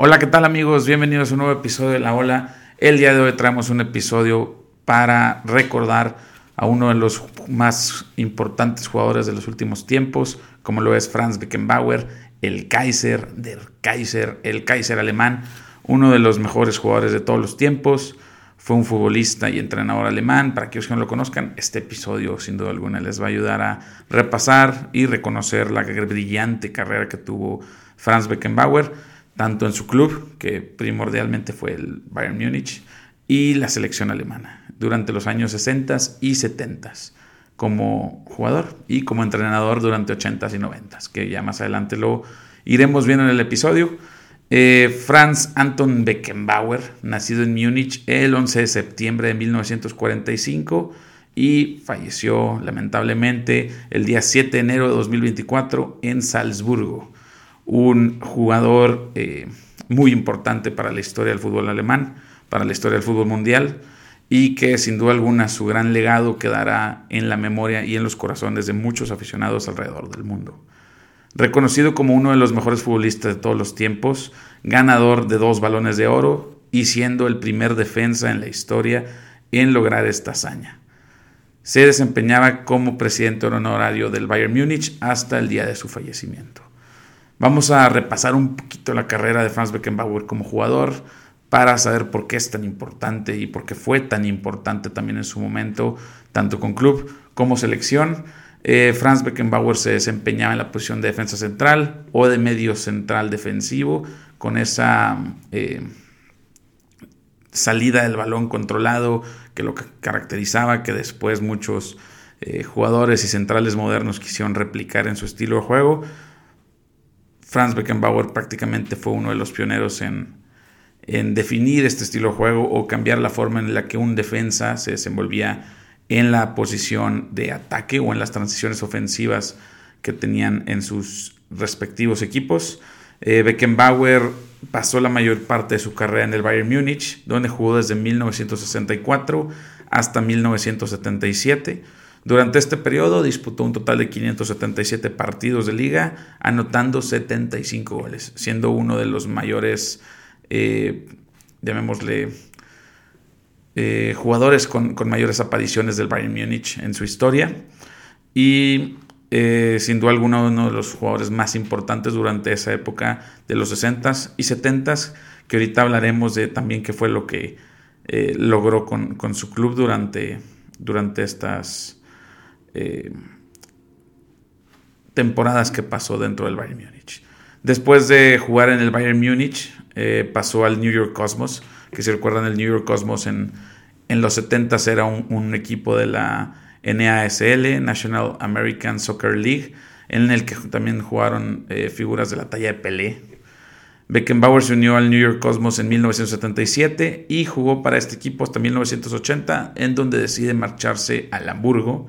Hola, ¿qué tal amigos? Bienvenidos a un nuevo episodio de La Ola. El día de hoy traemos un episodio para recordar a uno de los más importantes jugadores de los últimos tiempos, como lo es Franz Beckenbauer, el Kaiser der Kaiser, el Kaiser alemán, uno de los mejores jugadores de todos los tiempos. Fue un futbolista y entrenador alemán. Para aquellos que no lo conozcan, este episodio sin duda alguna les va a ayudar a repasar y reconocer la brillante carrera que tuvo Franz Beckenbauer tanto en su club, que primordialmente fue el Bayern Múnich, y la selección alemana, durante los años 60 y 70 como jugador y como entrenador durante 80s y 90s, que ya más adelante lo iremos viendo en el episodio. Eh, Franz Anton Beckenbauer, nacido en Múnich el 11 de septiembre de 1945 y falleció lamentablemente el día 7 de enero de 2024 en Salzburgo un jugador eh, muy importante para la historia del fútbol alemán, para la historia del fútbol mundial y que sin duda alguna su gran legado quedará en la memoria y en los corazones de muchos aficionados alrededor del mundo. Reconocido como uno de los mejores futbolistas de todos los tiempos, ganador de dos balones de oro y siendo el primer defensa en la historia en lograr esta hazaña. Se desempeñaba como presidente honorario del Bayern Múnich hasta el día de su fallecimiento. Vamos a repasar un poquito la carrera de Franz Beckenbauer como jugador para saber por qué es tan importante y por qué fue tan importante también en su momento, tanto con club como selección. Eh, Franz Beckenbauer se desempeñaba en la posición de defensa central o de medio central defensivo, con esa eh, salida del balón controlado que lo caracterizaba, que después muchos eh, jugadores y centrales modernos quisieron replicar en su estilo de juego. Franz Beckenbauer prácticamente fue uno de los pioneros en, definir este estilo de juego o cambiar la forma en la que un defensa se desenvolvía en la posición de ataque o en las transiciones ofensivas que tenían en sus respectivos equipos. Eh, Beckenbauer pasó la mayor parte de su carrera en el Bayern Múnich, donde jugó desde 1964 hasta 1977 durante este periodo disputó un total de 577 partidos de liga, anotando 75 goles, siendo uno de los mayores, eh, llamémosle, eh, jugadores con, mayores apariciones del Bayern Múnich en su historia. Y eh, sin duda alguna uno de los jugadores más importantes durante esa época de los 60s y 70s, que ahorita hablaremos de también qué fue lo que logró con, con, su club durante, durante estas eh, temporadas que pasó dentro del Bayern Múnich. Después de jugar en el Bayern Múnich, eh, pasó al New York Cosmos, que si recuerdan el New York Cosmos en, en los 70 era un, equipo de la NASL, National American Soccer League, en el que también jugaron eh, figuras de la talla de Pelé. Beckenbauer se unió al New York Cosmos en 1977 y jugó para este equipo hasta 1980, en donde decide marcharse al Hamburgo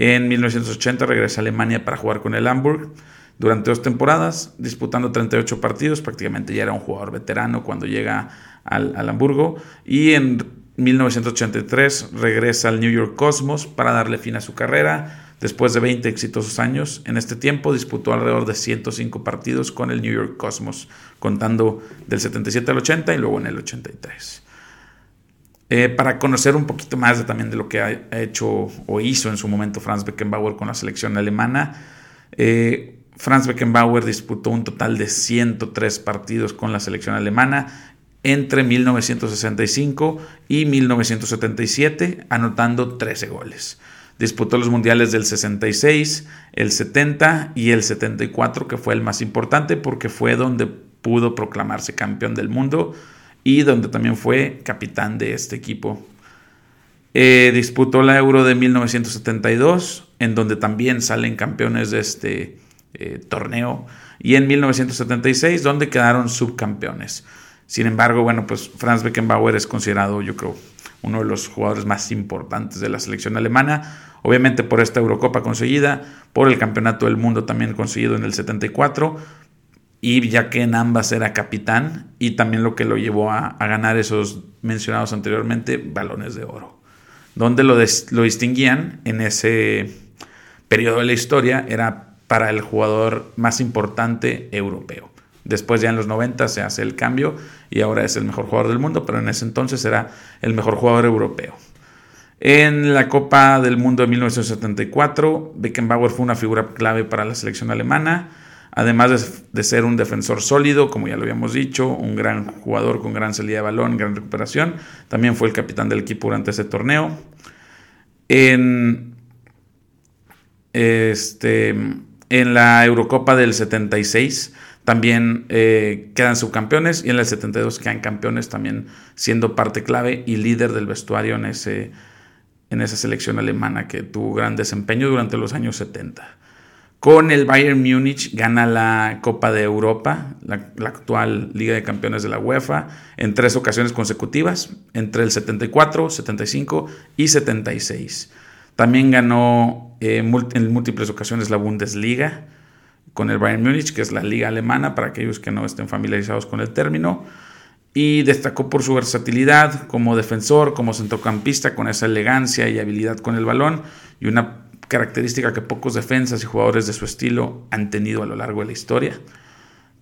en 1980 regresa a Alemania para jugar con el Hamburg durante dos temporadas, disputando 38 partidos, prácticamente ya era un jugador veterano cuando llega al, Hamburgo, y en 1983 regresa al New York Cosmos para darle fin a su carrera. Después de 20 exitosos años, en este tiempo disputó alrededor de 105 partidos con el New York Cosmos, contando del 77 al 80 y luego en el 83. Eh, para conocer un poquito más de, también de lo que ha hecho o hizo en su momento Franz Beckenbauer con la selección alemana. Eh, Franz Beckenbauer disputó un total de 103 partidos con la selección alemana entre 1965 y 1977, anotando 13 goles. Disputó los mundiales del 66, el 70 y el 74, que fue el más importante porque fue donde pudo proclamarse campeón del mundo y donde también fue capitán de este equipo. Eh, disputó la Euro de 1972, en donde también salen campeones de este eh, torneo, y en 1976, donde quedaron subcampeones. Sin embargo, bueno, pues Franz Beckenbauer es considerado, yo creo, uno de los jugadores más importantes de la selección alemana, obviamente por esta Eurocopa conseguida, por el Campeonato del Mundo también conseguido en el 74, y ya que en ambas era capitán y también lo que lo llevó a, ganar esos mencionados anteriormente balones de oro. Donde lo, lo distinguían en ese periodo de la historia era para el jugador más importante europeo. Después ya en los 90 se hace el cambio y ahora es el mejor jugador del mundo, pero en ese entonces era el mejor jugador europeo. En la Copa del Mundo de 1974, Beckenbauer fue una figura clave para la selección alemana, además de, ser un defensor sólido, como ya lo habíamos dicho, un gran jugador con gran salida de balón, gran recuperación, también fue el capitán del equipo durante ese torneo. En, este, en la Eurocopa del 76 también eh, quedan subcampeones y en el 72 quedan campeones también siendo parte clave y líder del vestuario en ese en esa selección alemana que tuvo gran desempeño durante los años 70. Con el Bayern Múnich gana la Copa de Europa, la, actual Liga de Campeones de la UEFA, en tres ocasiones consecutivas, entre el 74, 75 y 76. También ganó eh, en múltiples ocasiones la Bundesliga con el Bayern Múnich, que es la liga alemana, para aquellos que no estén familiarizados con el término y destacó por su versatilidad como defensor, como centrocampista, con esa elegancia y habilidad con el balón y una característica que pocos defensas y jugadores de su estilo han tenido a lo largo de la historia.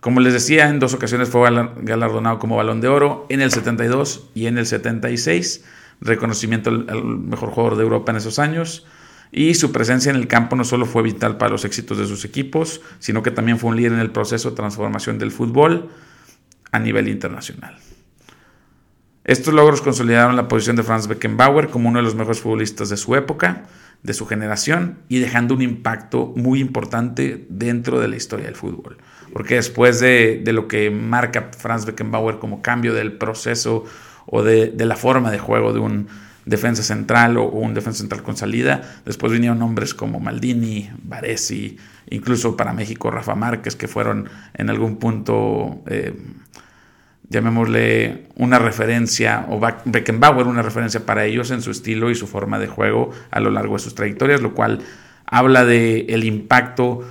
Como les decía, en dos ocasiones fue galardonado como balón de oro, en el 72 y en el 76, reconocimiento al mejor jugador de Europa en esos años. Y su presencia en el campo no solo fue vital para los éxitos de sus equipos, sino que también fue un líder en el proceso de transformación del fútbol a nivel internacional. Estos logros consolidaron la posición de Franz Beckenbauer como uno de los mejores futbolistas de su época, de su generación, y dejando un impacto muy importante dentro de la historia del fútbol. Porque después de, lo que marca Franz Beckenbauer como cambio del proceso o de, la forma de juego de un defensa central o, un defensa central con salida, después vinieron nombres como Maldini, Varesi, incluso para México Rafa Márquez, que fueron en algún punto... Eh, llamémosle una referencia, o Beckenbauer una referencia para ellos en su estilo y su forma de juego a lo largo de sus trayectorias, lo cual habla de el impacto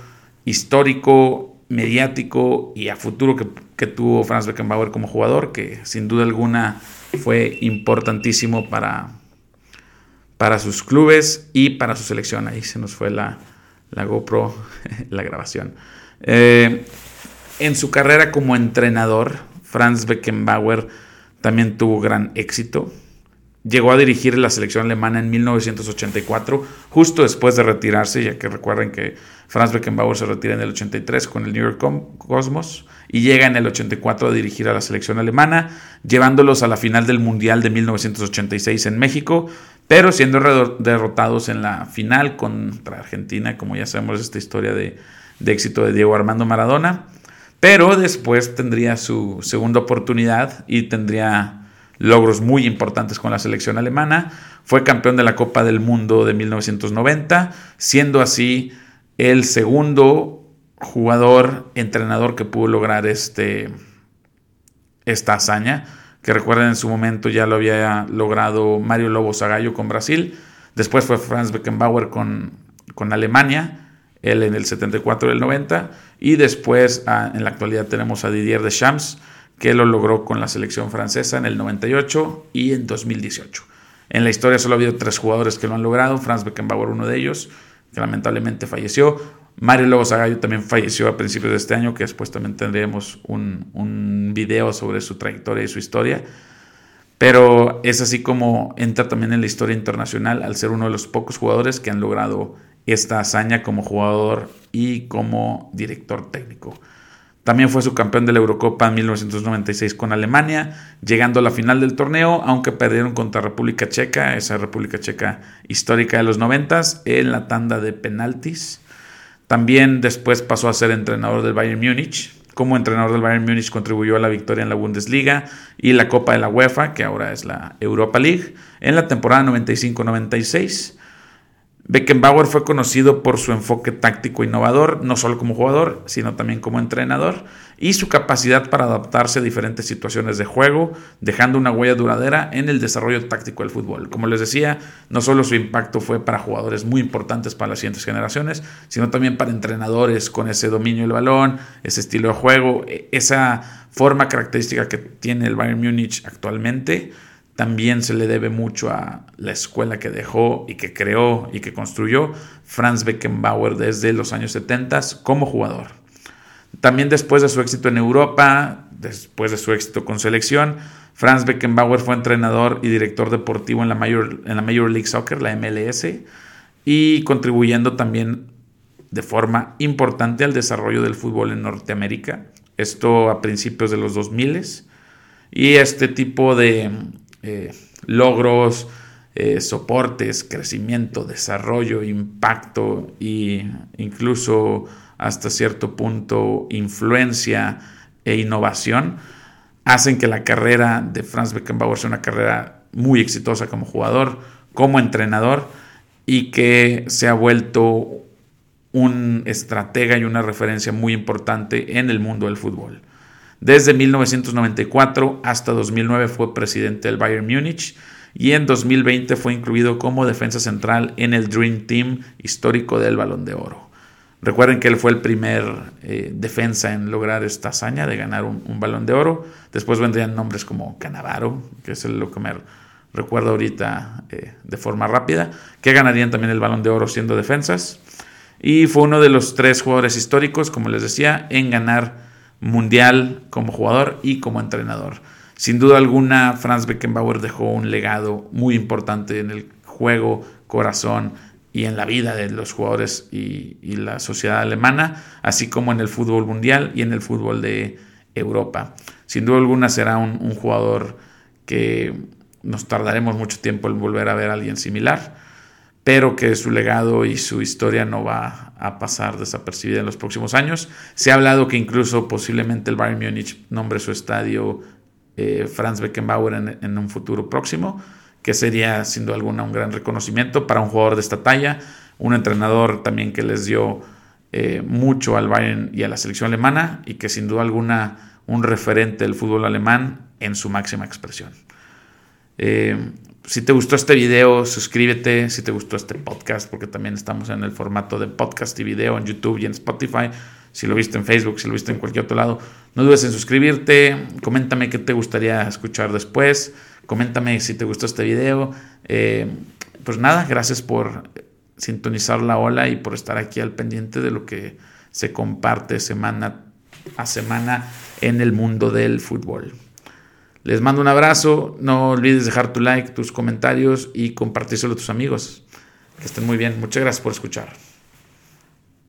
histórico, mediático y a futuro que, que tuvo Franz Beckenbauer como jugador, que sin duda alguna fue importantísimo para, para sus clubes y para su selección. Ahí se nos fue la, la GoPro, la grabación. Eh, en su carrera como entrenador, Franz Beckenbauer también tuvo gran éxito. Llegó a dirigir la selección alemana en 1984, justo después de retirarse, ya que recuerden que Franz Beckenbauer se retira en el 83 con el New York Cosmos y llega en el 84 a dirigir a la selección alemana, llevándolos a la final del Mundial de 1986 en México, pero siendo derrotados en la final contra Argentina, como ya sabemos esta historia de, de éxito de Diego Armando Maradona. Pero después tendría su segunda oportunidad y tendría logros muy importantes con la selección alemana. Fue campeón de la Copa del Mundo de 1990, siendo así el segundo jugador, entrenador que pudo lograr este, esta hazaña, que recuerden en su momento ya lo había logrado Mario Lobo Zagallo con Brasil, después fue Franz Beckenbauer con, con Alemania, él en el 74 y el 90, y después ah, en la actualidad tenemos a Didier Deschamps, que lo logró con la selección francesa en el 98 y en 2018. En la historia solo ha habido tres jugadores que lo han logrado, Franz Beckenbauer uno de ellos, que lamentablemente falleció, Mario Lobo Zagallo también falleció a principios de este año, que después también tendremos un, un video sobre su trayectoria y su historia. Pero es así como entra también en la historia internacional al ser uno de los pocos jugadores que han logrado esta hazaña como jugador y como director técnico. También fue su campeón de la Eurocopa en 1996 con Alemania, llegando a la final del torneo, aunque perdieron contra República Checa, esa República Checa histórica de los 90 en la tanda de penaltis. También después pasó a ser entrenador del Bayern Múnich. Como entrenador del Bayern Múnich contribuyó a la victoria en la Bundesliga y la Copa de la UEFA, que ahora es la Europa League, en la temporada 95-96. Beckenbauer fue conocido por su enfoque táctico innovador, no solo como jugador, sino también como entrenador, y su capacidad para adaptarse a diferentes situaciones de juego, dejando una huella duradera en el desarrollo táctico del fútbol. Como les decía, no solo su impacto fue para jugadores muy importantes para las siguientes generaciones, sino también para entrenadores con ese dominio del balón, ese estilo de juego, e-, esa forma característica que tiene el Bayern Múnich actualmente también se le debe mucho a la escuela que dejó y que creó y que construyó Franz Beckenbauer desde los años 70 como jugador. También después de su éxito en Europa, después de su éxito con selección, Franz Beckenbauer fue entrenador y director deportivo en la Major, en la Major League Soccer, la MLS, y contribuyendo también de forma importante al desarrollo del fútbol en Norteamérica. Esto a principios de los 2000 y este tipo de eh, logros, eh, soportes, crecimiento, desarrollo, impacto e incluso hasta cierto punto influencia e innovación hacen que la carrera de Franz Beckenbauer sea una carrera muy exitosa como jugador, como entrenador y que se ha vuelto un estratega y una referencia muy importante en el mundo del fútbol. Desde 1994 hasta 2009 fue presidente del Bayern Múnich y en 2020 fue incluido como defensa central en el Dream Team histórico del Balón de Oro. Recuerden que él fue el primer eh, defensa en lograr esta hazaña de ganar un, balón de oro. Después vendrían nombres como Canavaro, que es lo que me recuerdo ahorita eh, de forma rápida, que ganarían también el balón de oro siendo defensas. Y fue uno de los tres jugadores históricos, como les decía, en ganar mundial como jugador y como entrenador. Sin duda alguna, Franz Beckenbauer dejó un legado muy importante en el juego, corazón y en la vida de los jugadores y, la sociedad alemana, así como en el fútbol mundial y en el fútbol de Europa. Sin duda alguna será un, jugador que nos tardaremos mucho tiempo en volver a ver a alguien similar, pero que su legado y su historia no va a pasar desapercibida en los próximos años. Se ha hablado que incluso posiblemente el Bayern Múnich nombre su estadio eh, Franz Beckenbauer en un futuro próximo que sería sin duda alguna un gran reconocimiento para un jugador de esta talla, un entrenador también que les dio eh, mucho al Bayern y a la selección alemana y que sin duda alguna un referente del fútbol alemán en su máxima expresión. Eh, si te gustó este video, suscríbete. Si te gustó este podcast, porque también estamos en el formato de podcast y video en YouTube y en Spotify. Si lo viste en Facebook, si lo viste en cualquier otro lado, no dudes en suscribirte. Coméntame qué te gustaría escuchar después. Coméntame si te gustó este video. Eh, pues nada, gracias por sintonizar la ola y por estar aquí al pendiente de lo que se comparte semana a semana en el mundo del fútbol. Les mando un abrazo, no olvides dejar tu like, tus comentarios y compartírselo a tus amigos. Que estén muy bien, muchas gracias por escuchar.